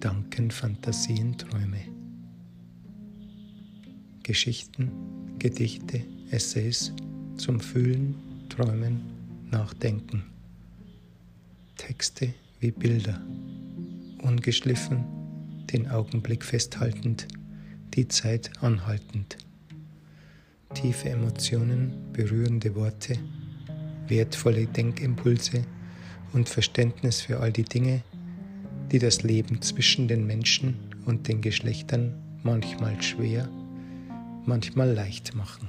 Gedanken, Fantasien, Träume. Geschichten, Gedichte, Essays zum Fühlen, Träumen, Nachdenken. Texte wie Bilder, ungeschliffen, den Augenblick festhaltend, die Zeit anhaltend. Tiefe Emotionen, berührende Worte, wertvolle Denkimpulse und Verständnis für all die Dinge, die das Leben zwischen den Menschen und den Geschlechtern manchmal schwer, manchmal leicht machen.